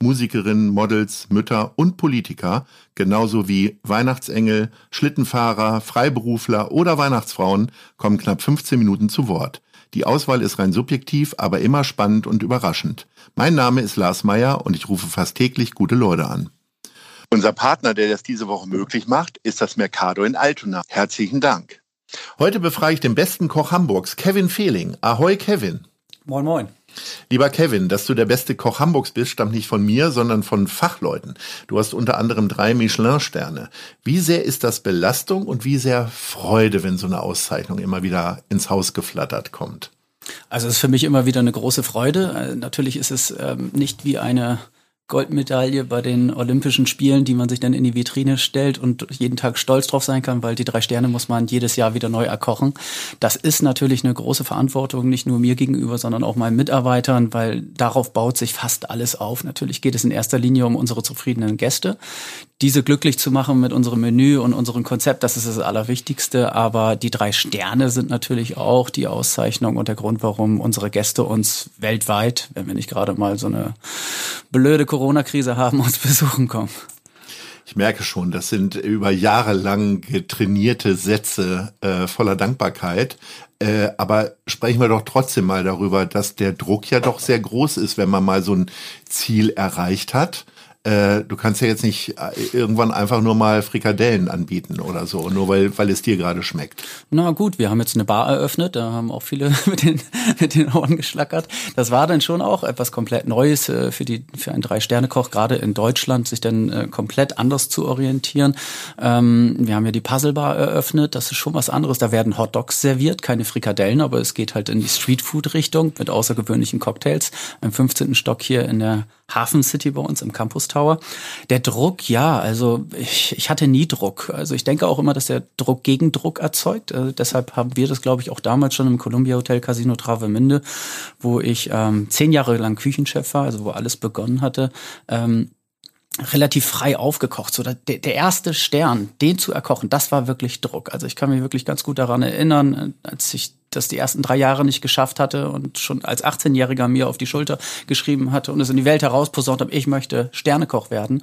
Musikerinnen, Models, Mütter und Politiker, genauso wie Weihnachtsengel, Schlittenfahrer, Freiberufler oder Weihnachtsfrauen, kommen knapp 15 Minuten zu Wort. Die Auswahl ist rein subjektiv, aber immer spannend und überraschend. Mein Name ist Lars Meyer und ich rufe fast täglich gute Leute an. Unser Partner, der das diese Woche möglich macht, ist das Mercado in Altona. Herzlichen Dank. Heute befrage ich den besten Koch Hamburgs, Kevin Fehling. Ahoi, Kevin. Moin, moin. Lieber Kevin, dass du der beste Koch Hamburgs bist, stammt nicht von mir, sondern von Fachleuten. Du hast unter anderem drei Michelin-Sterne. Wie sehr ist das Belastung und wie sehr Freude, wenn so eine Auszeichnung immer wieder ins Haus geflattert kommt? Also es ist für mich immer wieder eine große Freude. Äh, natürlich ist es ähm, nicht wie eine Goldmedaille bei den Olympischen Spielen, die man sich dann in die Vitrine stellt und jeden Tag stolz drauf sein kann, weil die drei Sterne muss man jedes Jahr wieder neu erkochen. Das ist natürlich eine große Verantwortung, nicht nur mir gegenüber, sondern auch meinen Mitarbeitern, weil darauf baut sich fast alles auf. Natürlich geht es in erster Linie um unsere zufriedenen Gäste, diese glücklich zu machen mit unserem Menü und unserem Konzept, das ist das Allerwichtigste. Aber die drei Sterne sind natürlich auch die Auszeichnung und der Grund, warum unsere Gäste uns weltweit, wenn wir nicht gerade mal so eine blöde Corona-Krise haben, uns besuchen kommen. Ich merke schon, das sind über Jahre lang getrainierte Sätze äh, voller Dankbarkeit. Äh, aber sprechen wir doch trotzdem mal darüber, dass der Druck ja doch sehr groß ist, wenn man mal so ein Ziel erreicht hat äh, du kannst ja jetzt nicht äh, irgendwann einfach nur mal Frikadellen anbieten oder so, nur weil, weil es dir gerade schmeckt. Na gut, wir haben jetzt eine Bar eröffnet, da haben auch viele mit den, mit den Ohren geschlackert. Das war dann schon auch etwas komplett Neues äh, für, die, für einen Drei-Sterne-Koch, gerade in Deutschland, sich dann komplett anders zu orientieren. Ähm, wir haben ja die Puzzle-Bar eröffnet, das ist schon was anderes. Da werden Hotdogs serviert, keine Frikadellen, aber es geht halt in die Streetfood-Richtung mit außergewöhnlichen Cocktails. Im 15. Stock hier in der Hafen City bei uns im Campus Tower. Der Druck, ja, also ich, ich hatte nie Druck. Also ich denke auch immer, dass der Druck Gegendruck erzeugt. Also deshalb haben wir das, glaube ich, auch damals schon im Columbia Hotel Casino Travemünde, wo ich ähm, zehn Jahre lang Küchenchef war, also wo alles begonnen hatte. Ähm, relativ frei aufgekocht. So der, der erste Stern, den zu erkochen, das war wirklich Druck. Also ich kann mich wirklich ganz gut daran erinnern, als ich das die ersten drei Jahre nicht geschafft hatte und schon als 18-Jähriger mir auf die Schulter geschrieben hatte und es in die Welt herausposaunt habe, ich möchte Sternekoch werden,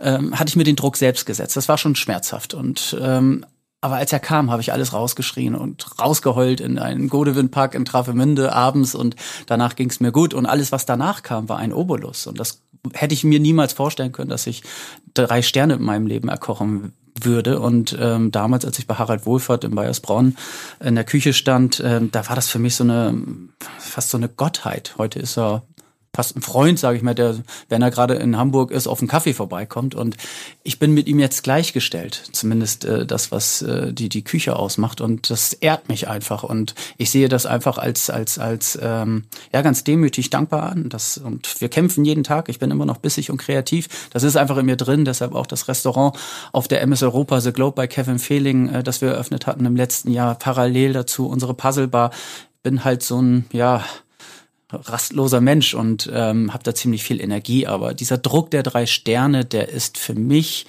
ähm, hatte ich mir den Druck selbst gesetzt. Das war schon schmerzhaft und ähm, aber als er kam, habe ich alles rausgeschrien und rausgeheult in einen Godewin-Park in Travemünde abends und danach ging es mir gut und alles, was danach kam, war ein Obolus und das hätte ich mir niemals vorstellen können, dass ich drei Sterne in meinem Leben erkochen würde. Und ähm, damals, als ich bei Harald Wohlfahrt in Bayersbronn in der Küche stand, ähm, da war das für mich so eine fast so eine Gottheit. Heute ist er fast ein Freund, sage ich mal, der, wenn er gerade in Hamburg ist, auf einen Kaffee vorbeikommt. Und ich bin mit ihm jetzt gleichgestellt, zumindest äh, das, was äh, die die Küche ausmacht. Und das ehrt mich einfach. Und ich sehe das einfach als als als ähm, ja ganz demütig dankbar an. Das und wir kämpfen jeden Tag. Ich bin immer noch bissig und kreativ. Das ist einfach in mir drin. Deshalb auch das Restaurant auf der MS Europa The Globe bei Kevin Fehling, äh, das wir eröffnet hatten im letzten Jahr. Parallel dazu unsere Puzzlebar. Bin halt so ein ja rastloser Mensch und ähm, habe da ziemlich viel Energie. Aber dieser Druck der drei Sterne, der ist für mich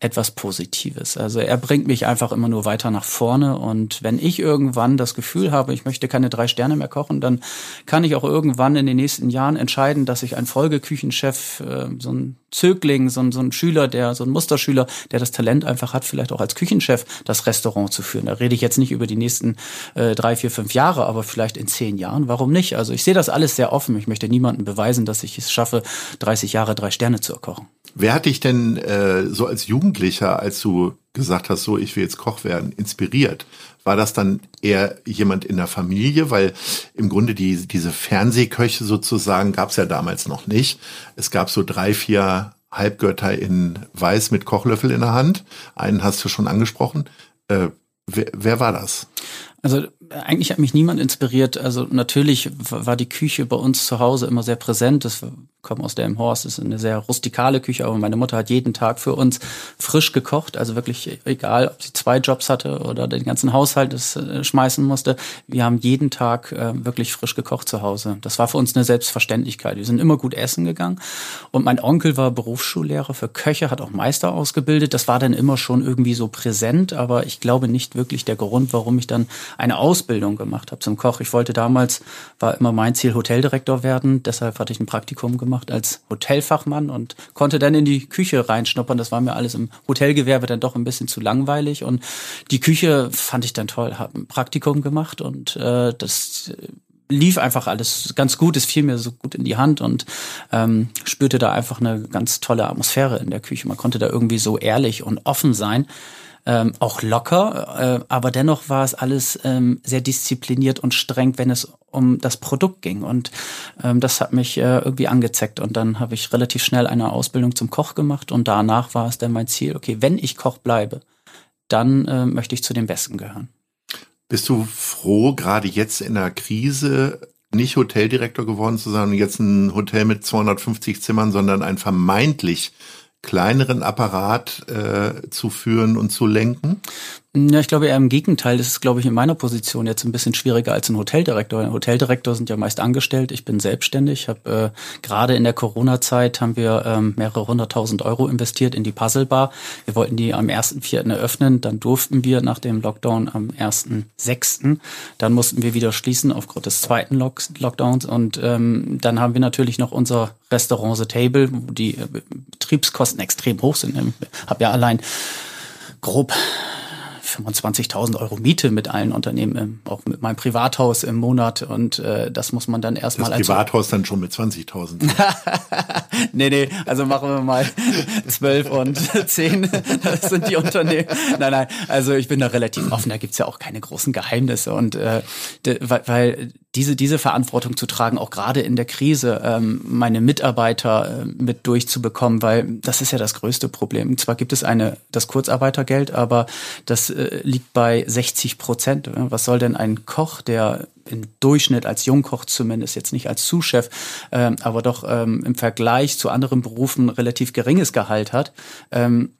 etwas Positives. Also er bringt mich einfach immer nur weiter nach vorne und wenn ich irgendwann das Gefühl habe, ich möchte keine drei Sterne mehr kochen, dann kann ich auch irgendwann in den nächsten Jahren entscheiden, dass ich ein Folgeküchenchef, äh, so ein Zögling, so ein, so ein Schüler, der so ein Musterschüler, der das Talent einfach hat, vielleicht auch als Küchenchef das Restaurant zu führen. Da rede ich jetzt nicht über die nächsten äh, drei, vier, fünf Jahre, aber vielleicht in zehn Jahren. Warum nicht? Also ich sehe das alles sehr offen. Ich möchte niemandem beweisen, dass ich es schaffe, 30 Jahre drei Sterne zu erkochen. Wer hat dich denn äh, so als Jugendlicher, als du gesagt hast, so ich will jetzt Koch werden, inspiriert? War das dann eher jemand in der Familie? Weil im Grunde die, diese Fernsehköche sozusagen gab es ja damals noch nicht. Es gab so drei, vier Halbgötter in Weiß mit Kochlöffel in der Hand. Einen hast du schon angesprochen. Äh, wer, wer war das? Also eigentlich hat mich niemand inspiriert. Also natürlich war die Küche bei uns zu Hause immer sehr präsent. Das komme aus der im Horst, das ist eine sehr rustikale Küche, aber meine Mutter hat jeden Tag für uns frisch gekocht. Also wirklich egal, ob sie zwei Jobs hatte oder den ganzen Haushalt das äh, schmeißen musste. Wir haben jeden Tag äh, wirklich frisch gekocht zu Hause. Das war für uns eine Selbstverständlichkeit. Wir sind immer gut essen gegangen. Und mein Onkel war Berufsschullehrer für Köche, hat auch Meister ausgebildet. Das war dann immer schon irgendwie so präsent, aber ich glaube nicht wirklich der Grund, warum ich dann eine Ausbildung gemacht habe zum Koch. Ich wollte damals, war immer mein Ziel, Hoteldirektor werden. Deshalb hatte ich ein Praktikum gemacht als Hotelfachmann und konnte dann in die Küche reinschnuppern. Das war mir alles im Hotelgewerbe dann doch ein bisschen zu langweilig. Und die Küche fand ich dann toll. Habe ein Praktikum gemacht und äh, das lief einfach alles ganz gut, es fiel mir so gut in die Hand und ähm, spürte da einfach eine ganz tolle Atmosphäre in der Küche. Man konnte da irgendwie so ehrlich und offen sein ähm, auch locker, äh, aber dennoch war es alles ähm, sehr diszipliniert und streng, wenn es um das Produkt ging. Und ähm, das hat mich äh, irgendwie angezeckt. Und dann habe ich relativ schnell eine Ausbildung zum Koch gemacht und danach war es dann mein Ziel, okay, wenn ich Koch bleibe, dann äh, möchte ich zu den Besten gehören. Bist du froh, gerade jetzt in der Krise nicht Hoteldirektor geworden zu sein und jetzt ein Hotel mit 250 Zimmern, sondern ein vermeintlich kleineren Apparat äh, zu führen und zu lenken? Ja, ich glaube eher im Gegenteil. Das ist, glaube ich, in meiner Position jetzt ein bisschen schwieriger als ein Hoteldirektor. Ein Hoteldirektor sind ja meist angestellt. Ich bin selbstständig. Habe äh, gerade in der Corona-Zeit haben wir ähm, mehrere hunderttausend Euro investiert in die Puzzlebar. Wir wollten die am 1.4. eröffnen. Dann durften wir nach dem Lockdown am 1.6. Dann mussten wir wieder schließen aufgrund des zweiten Lock Lockdowns. Und ähm, dann haben wir natürlich noch unser Restaurant The Table, wo die äh, Betriebskosten extrem hoch sind. Ich habe ja allein grob 25.000 Euro Miete mit allen Unternehmen, auch mit meinem Privathaus im Monat und äh, das muss man dann erstmal Das Privathaus dann schon mit 20.000. nee, nee, also machen wir mal 12 und 10, das sind die Unternehmen. Nein, nein, also ich bin da relativ offen, da gibt's ja auch keine großen Geheimnisse und äh, weil, weil diese, diese Verantwortung zu tragen, auch gerade in der Krise, ähm, meine Mitarbeiter äh, mit durchzubekommen, weil das ist ja das größte Problem. Zwar gibt es eine, das Kurzarbeitergeld, aber das äh, liegt bei 60 Prozent. Was soll denn ein Koch, der im Durchschnitt als Jungkoch zumindest, jetzt nicht als Zuschef, äh, aber doch ähm, im Vergleich zu anderen Berufen relativ geringes Gehalt hat, ähm,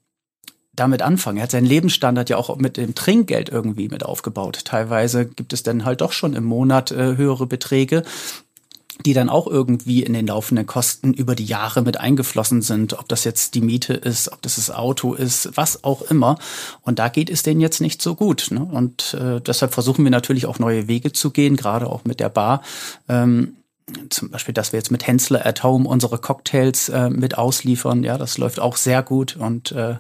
damit anfangen. Er hat seinen Lebensstandard ja auch mit dem Trinkgeld irgendwie mit aufgebaut. Teilweise gibt es dann halt doch schon im Monat äh, höhere Beträge, die dann auch irgendwie in den laufenden Kosten über die Jahre mit eingeflossen sind, ob das jetzt die Miete ist, ob das das Auto ist, was auch immer. Und da geht es denen jetzt nicht so gut. Ne? Und äh, deshalb versuchen wir natürlich auch neue Wege zu gehen, gerade auch mit der Bar. Ähm, zum Beispiel, dass wir jetzt mit Hensler at Home unsere Cocktails äh, mit ausliefern. Ja, das läuft auch sehr gut. Und äh,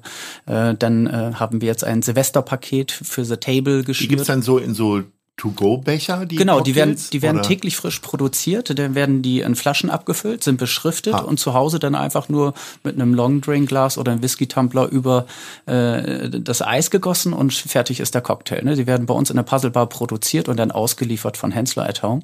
äh, dann äh, haben wir jetzt ein Silvesterpaket für The Table geschnürt. Die gibt's dann so in so To-Go-Becher? Die genau, Cocktails, die werden, die werden täglich frisch produziert. Dann werden die in Flaschen abgefüllt, sind beschriftet ah. und zu Hause dann einfach nur mit einem Long-Drink-Glas oder einem Whisky-Tumbler über äh, das Eis gegossen und fertig ist der Cocktail. Ne? Die werden bei uns in der Puzzlebar produziert und dann ausgeliefert von Hensler at Home.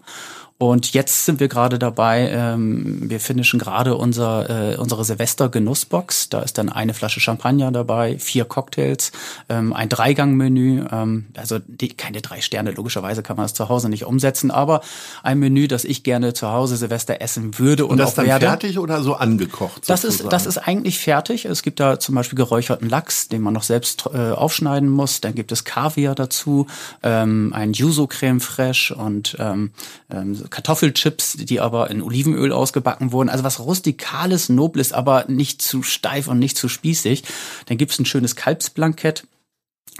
Und jetzt sind wir gerade dabei, ähm, wir finishen gerade unser, äh, unsere Silvester-Genussbox. Da ist dann eine Flasche Champagner dabei, vier Cocktails, ähm, ein Dreigang-Menü. Ähm, also die, keine drei Sterne, logischerweise kann man das zu Hause nicht umsetzen, aber ein Menü, das ich gerne zu Hause Silvester essen würde und, und das auch dann werde. fertig oder so angekocht? Das ist, das ist eigentlich fertig. Es gibt da zum Beispiel geräucherten Lachs, den man noch selbst äh, aufschneiden muss. Dann gibt es Kaviar dazu, ähm, ein Yuzu-Creme fraiche und ähm, ähm, Kartoffelchips, die aber in Olivenöl ausgebacken wurden. Also was rustikales, nobles, aber nicht zu steif und nicht zu spießig. Dann gibt's ein schönes Kalbsblankett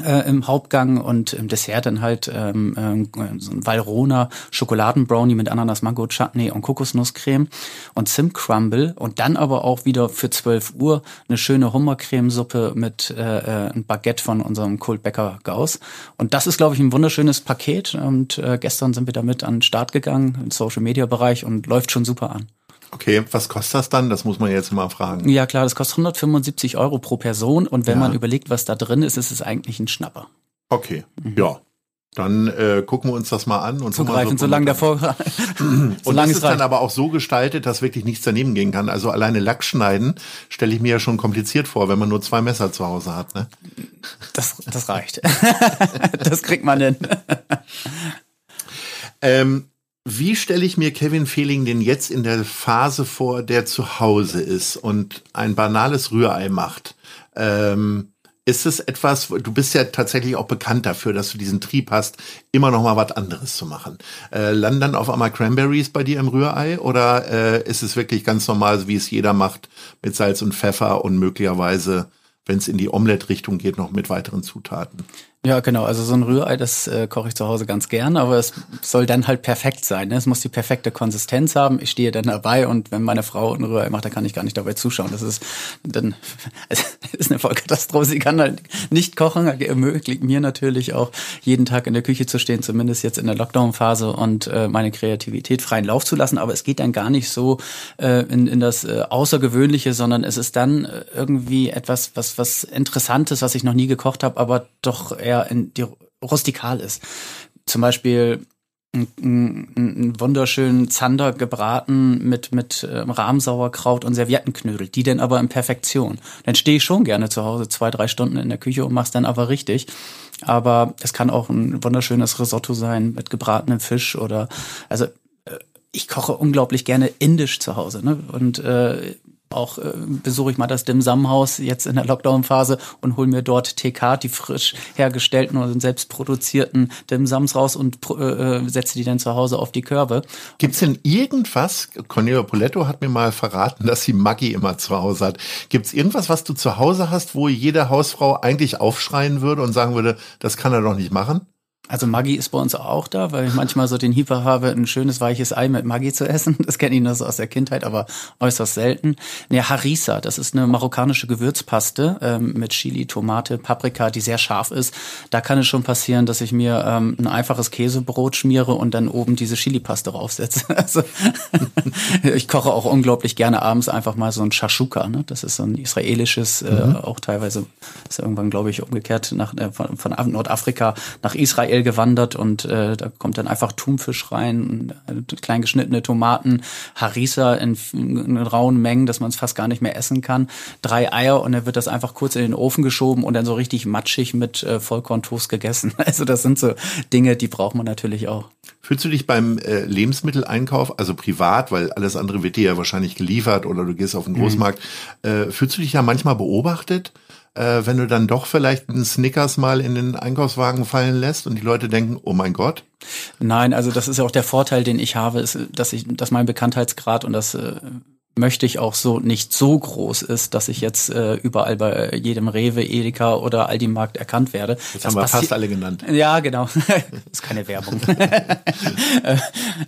äh, im Hauptgang und im Dessert dann halt ähm, äh, so ein Valrona Schokoladenbrownie mit Ananas Mango Chutney und Kokosnusscreme und Zimt Crumble und dann aber auch wieder für 12 Uhr eine schöne Hummercremesuppe mit äh, äh, ein Baguette von unserem Kultbäcker Gauss und das ist glaube ich ein wunderschönes Paket und äh, gestern sind wir damit an den Start gegangen im Social Media Bereich und läuft schon super an. Okay, was kostet das dann? Das muss man jetzt mal fragen. Ja klar, das kostet 175 Euro pro Person und wenn ja. man überlegt, was da drin ist, ist es eigentlich ein Schnapper. Okay, mhm. ja. Dann äh, gucken wir uns das mal an und zugreifen, so solange davor. und das ist dann aber auch so gestaltet, dass wirklich nichts daneben gehen kann. Also alleine Lack schneiden stelle ich mir ja schon kompliziert vor, wenn man nur zwei Messer zu Hause hat. Ne? Das, das reicht. das kriegt man hin. Ähm, wie stelle ich mir Kevin Fehling denn jetzt in der Phase vor, der zu Hause ist und ein banales Rührei macht? Ähm, ist es etwas, du bist ja tatsächlich auch bekannt dafür, dass du diesen Trieb hast, immer noch mal was anderes zu machen. Äh, landen dann auf einmal Cranberries bei dir im Rührei oder äh, ist es wirklich ganz normal, wie es jeder macht, mit Salz und Pfeffer und möglicherweise, wenn es in die Omelette-Richtung geht, noch mit weiteren Zutaten? Ja, genau. Also so ein Rührei, das äh, koche ich zu Hause ganz gern, aber es soll dann halt perfekt sein. Ne? Es muss die perfekte Konsistenz haben. Ich stehe dann dabei und wenn meine Frau ein Rührei macht, dann kann ich gar nicht dabei zuschauen. Das ist dann also, ist eine Vollkatastrophe. Sie kann halt nicht kochen, ermöglicht mir natürlich auch jeden Tag in der Küche zu stehen, zumindest jetzt in der Lockdown-Phase und äh, meine Kreativität freien Lauf zu lassen. Aber es geht dann gar nicht so äh, in, in das äh, Außergewöhnliche, sondern es ist dann irgendwie etwas, was was Interessantes, was ich noch nie gekocht habe, aber doch eher in die rustikal ist. Zum Beispiel einen wunderschönen Zander gebraten mit mit äh, Rahmsauerkraut und Serviettenknödel, die denn aber in Perfektion. Dann stehe ich schon gerne zu Hause zwei drei Stunden in der Küche und mach's dann aber richtig. Aber es kann auch ein wunderschönes Risotto sein mit gebratenem Fisch oder also äh, ich koche unglaublich gerne indisch zu Hause ne? und äh, auch äh, besuche ich mal das Dim Sum Haus jetzt in der Lockdown-Phase und hole mir dort TK, die frisch hergestellten oder selbst produzierten Dim Sums raus und äh, äh, setze die dann zu Hause auf die Körbe. Gibt's denn irgendwas, Cornelia Poletto hat mir mal verraten, dass sie Maggi immer zu Hause hat. Gibt's irgendwas, was du zu Hause hast, wo jede Hausfrau eigentlich aufschreien würde und sagen würde, das kann er doch nicht machen? Also Maggi ist bei uns auch da, weil ich manchmal so den Hieper habe, ein schönes weiches Ei mit Maggi zu essen. Das kenne ich nur so aus der Kindheit, aber äußerst selten. Ne, Harissa, das ist eine marokkanische Gewürzpaste ähm, mit Chili, Tomate, Paprika, die sehr scharf ist. Da kann es schon passieren, dass ich mir ähm, ein einfaches Käsebrot schmiere und dann oben diese Chili-Paste raufsetze. Also ich koche auch unglaublich gerne abends einfach mal so ein Shashuka. Ne? Das ist so ein israelisches, äh, mhm. auch teilweise ist irgendwann, glaube ich, umgekehrt nach, äh, von, von Nordafrika nach Israel Israel gewandert und äh, da kommt dann einfach Thunfisch rein, äh, klein geschnittene Tomaten, Harissa in, in rauen Mengen, dass man es fast gar nicht mehr essen kann, drei Eier und dann wird das einfach kurz in den Ofen geschoben und dann so richtig matschig mit äh, Vollkorntoast gegessen. Also das sind so Dinge, die braucht man natürlich auch. Fühlst du dich beim äh, Lebensmitteleinkauf, also privat, weil alles andere wird dir ja wahrscheinlich geliefert oder du gehst auf den mhm. Großmarkt, mhm. äh, fühlst du dich ja manchmal beobachtet? Äh, wenn du dann doch vielleicht einen Snickers mal in den Einkaufswagen fallen lässt und die Leute denken, oh mein Gott? Nein, also das ist ja auch der Vorteil, den ich habe, ist, dass ich, dass mein Bekanntheitsgrad und das äh, möchte ich auch so nicht so groß ist, dass ich jetzt äh, überall bei jedem Rewe, Edeka oder Aldi Markt erkannt werde. Das haben wir fast alle genannt. Ja, genau. ist keine Werbung. äh,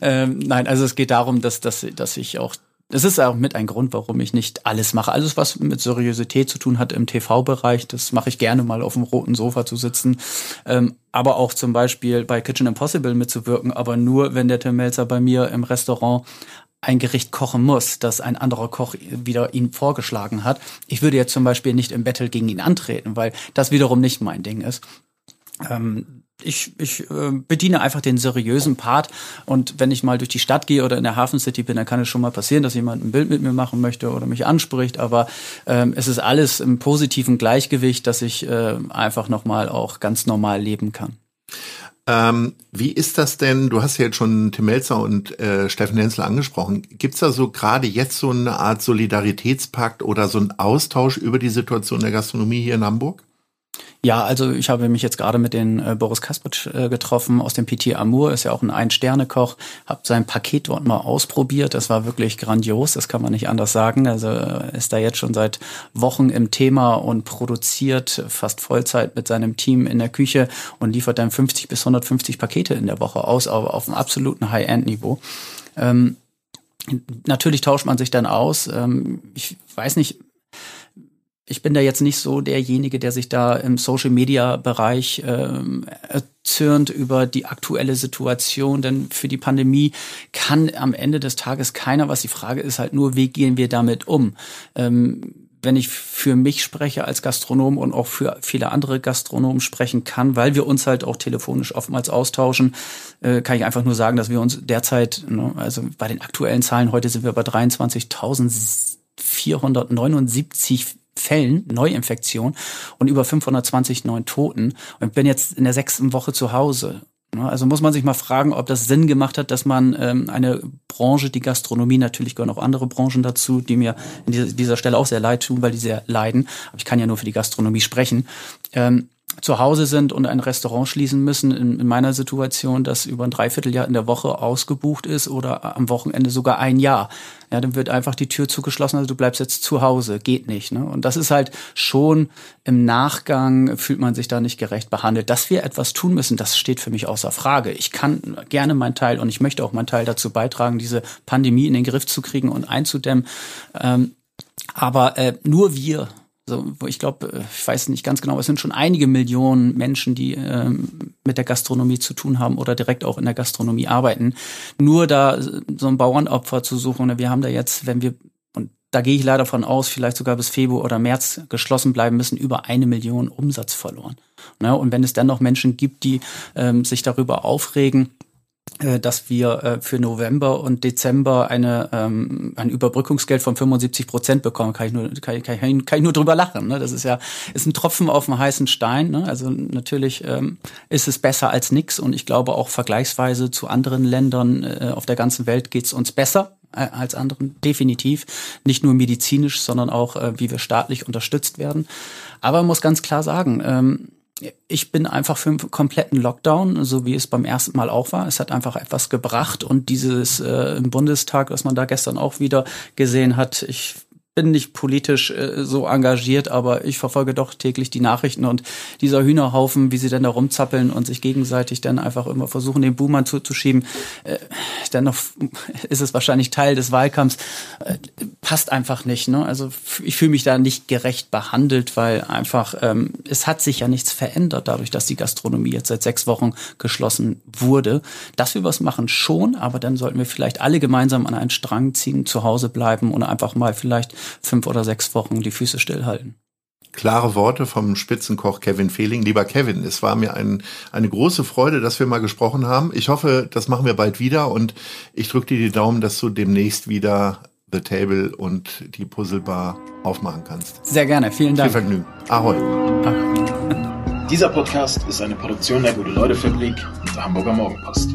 äh, nein, also es geht darum, dass, dass, dass ich auch das ist auch mit ein Grund, warum ich nicht alles mache. Alles, was mit Seriosität zu tun hat im TV-Bereich, das mache ich gerne mal auf dem roten Sofa zu sitzen. Ähm, aber auch zum Beispiel bei Kitchen Impossible mitzuwirken, aber nur, wenn der Tim Melzer bei mir im Restaurant ein Gericht kochen muss, das ein anderer Koch wieder ihm vorgeschlagen hat. Ich würde jetzt zum Beispiel nicht im Battle gegen ihn antreten, weil das wiederum nicht mein Ding ist. Ähm, ich, ich äh, bediene einfach den seriösen Part und wenn ich mal durch die Stadt gehe oder in der Hafen City bin, dann kann es schon mal passieren, dass jemand ein Bild mit mir machen möchte oder mich anspricht, aber ähm, es ist alles im positiven Gleichgewicht, dass ich äh, einfach nochmal auch ganz normal leben kann. Ähm, wie ist das denn? Du hast ja jetzt schon Tim Melzer und äh, Steffen Hensel angesprochen. Gibt's da so gerade jetzt so eine Art Solidaritätspakt oder so einen Austausch über die Situation der Gastronomie hier in Hamburg? Ja, also ich habe mich jetzt gerade mit den äh, Boris Kaspritsch äh, getroffen aus dem PT Amour, ist ja auch ein Ein-Sterne-Koch, habe sein Paket dort mal ausprobiert. Das war wirklich grandios, das kann man nicht anders sagen. Also äh, ist da jetzt schon seit Wochen im Thema und produziert fast Vollzeit mit seinem Team in der Küche und liefert dann 50 bis 150 Pakete in der Woche aus, aber auf einem absoluten High-End-Niveau. Ähm, natürlich tauscht man sich dann aus. Ähm, ich weiß nicht, ich bin da jetzt nicht so derjenige, der sich da im Social Media Bereich ähm, erzürnt über die aktuelle Situation, denn für die Pandemie kann am Ende des Tages keiner was. Die Frage ist halt nur, wie gehen wir damit um? Ähm, wenn ich für mich spreche als Gastronom und auch für viele andere Gastronomen sprechen kann, weil wir uns halt auch telefonisch oftmals austauschen, äh, kann ich einfach nur sagen, dass wir uns derzeit, ne, also bei den aktuellen Zahlen, heute sind wir bei 23.479 Fällen, Neuinfektion und über 520 neuen Toten und bin jetzt in der sechsten Woche zu Hause. Also muss man sich mal fragen, ob das Sinn gemacht hat, dass man ähm, eine Branche, die Gastronomie, natürlich gehören auch andere Branchen dazu, die mir in dieser, dieser Stelle auch sehr leid tun, weil die sehr leiden. Aber ich kann ja nur für die Gastronomie sprechen. Ähm, zu Hause sind und ein Restaurant schließen müssen, in, in, meiner Situation, das über ein Dreivierteljahr in der Woche ausgebucht ist oder am Wochenende sogar ein Jahr. Ja, dann wird einfach die Tür zugeschlossen, also du bleibst jetzt zu Hause, geht nicht. Ne? Und das ist halt schon im Nachgang fühlt man sich da nicht gerecht behandelt. Dass wir etwas tun müssen, das steht für mich außer Frage. Ich kann gerne meinen Teil und ich möchte auch meinen Teil dazu beitragen, diese Pandemie in den Griff zu kriegen und einzudämmen. Ähm, aber äh, nur wir so, wo ich glaube, äh, ich weiß nicht ganz genau, es sind schon einige Millionen Menschen, die ähm, mit der Gastronomie zu tun haben oder direkt auch in der Gastronomie arbeiten. Nur da so ein Bauernopfer zu suchen, ne, wir haben da jetzt, wenn wir und da gehe ich leider von aus, vielleicht sogar bis Februar oder März geschlossen bleiben müssen, über eine Million Umsatz verloren. Ne? Und wenn es dann noch Menschen gibt, die ähm, sich darüber aufregen, äh, dass wir äh, für November und Dezember eine, ähm, ein Überbrückungsgeld von 75 Prozent bekommen, kann ich nur, kann, kann, kann ich nur drüber lachen. Ne? Das ist ja ist ein Tropfen auf dem heißen Stein. Ne? Also natürlich ähm, ist es besser als nix und ich glaube auch vergleichsweise zu anderen Ländern äh, auf der ganzen Welt geht's uns besser äh, als anderen, definitiv. Nicht nur medizinisch, sondern auch, äh, wie wir staatlich unterstützt werden. Aber man muss ganz klar sagen, ähm, ich bin einfach für einen kompletten Lockdown, so wie es beim ersten Mal auch war. Es hat einfach etwas gebracht und dieses äh, im Bundestag, was man da gestern auch wieder gesehen hat, ich bin nicht politisch äh, so engagiert, aber ich verfolge doch täglich die Nachrichten und dieser Hühnerhaufen, wie sie dann da rumzappeln und sich gegenseitig dann einfach immer versuchen, den Boomern zuzuschieben, äh, dennoch ist es wahrscheinlich Teil des Wahlkampfs, äh, passt einfach nicht. Ne? Also ich fühle mich da nicht gerecht behandelt, weil einfach ähm, es hat sich ja nichts verändert dadurch, dass die Gastronomie jetzt seit sechs Wochen geschlossen wurde. Dass wir was machen schon, aber dann sollten wir vielleicht alle gemeinsam an einen Strang ziehen, zu Hause bleiben und einfach mal vielleicht fünf oder sechs Wochen die Füße stillhalten. Klare Worte vom Spitzenkoch Kevin Fehling. Lieber Kevin, es war mir ein, eine große Freude, dass wir mal gesprochen haben. Ich hoffe, das machen wir bald wieder und ich drücke dir die Daumen, dass du demnächst wieder The Table und die Puzzlebar aufmachen kannst. Sehr gerne, vielen Dank. Viel Vergnügen. Ahoi. Dieser Podcast ist eine Produktion der Gute-Leute-Fabrik und der Hamburger Morgenpost.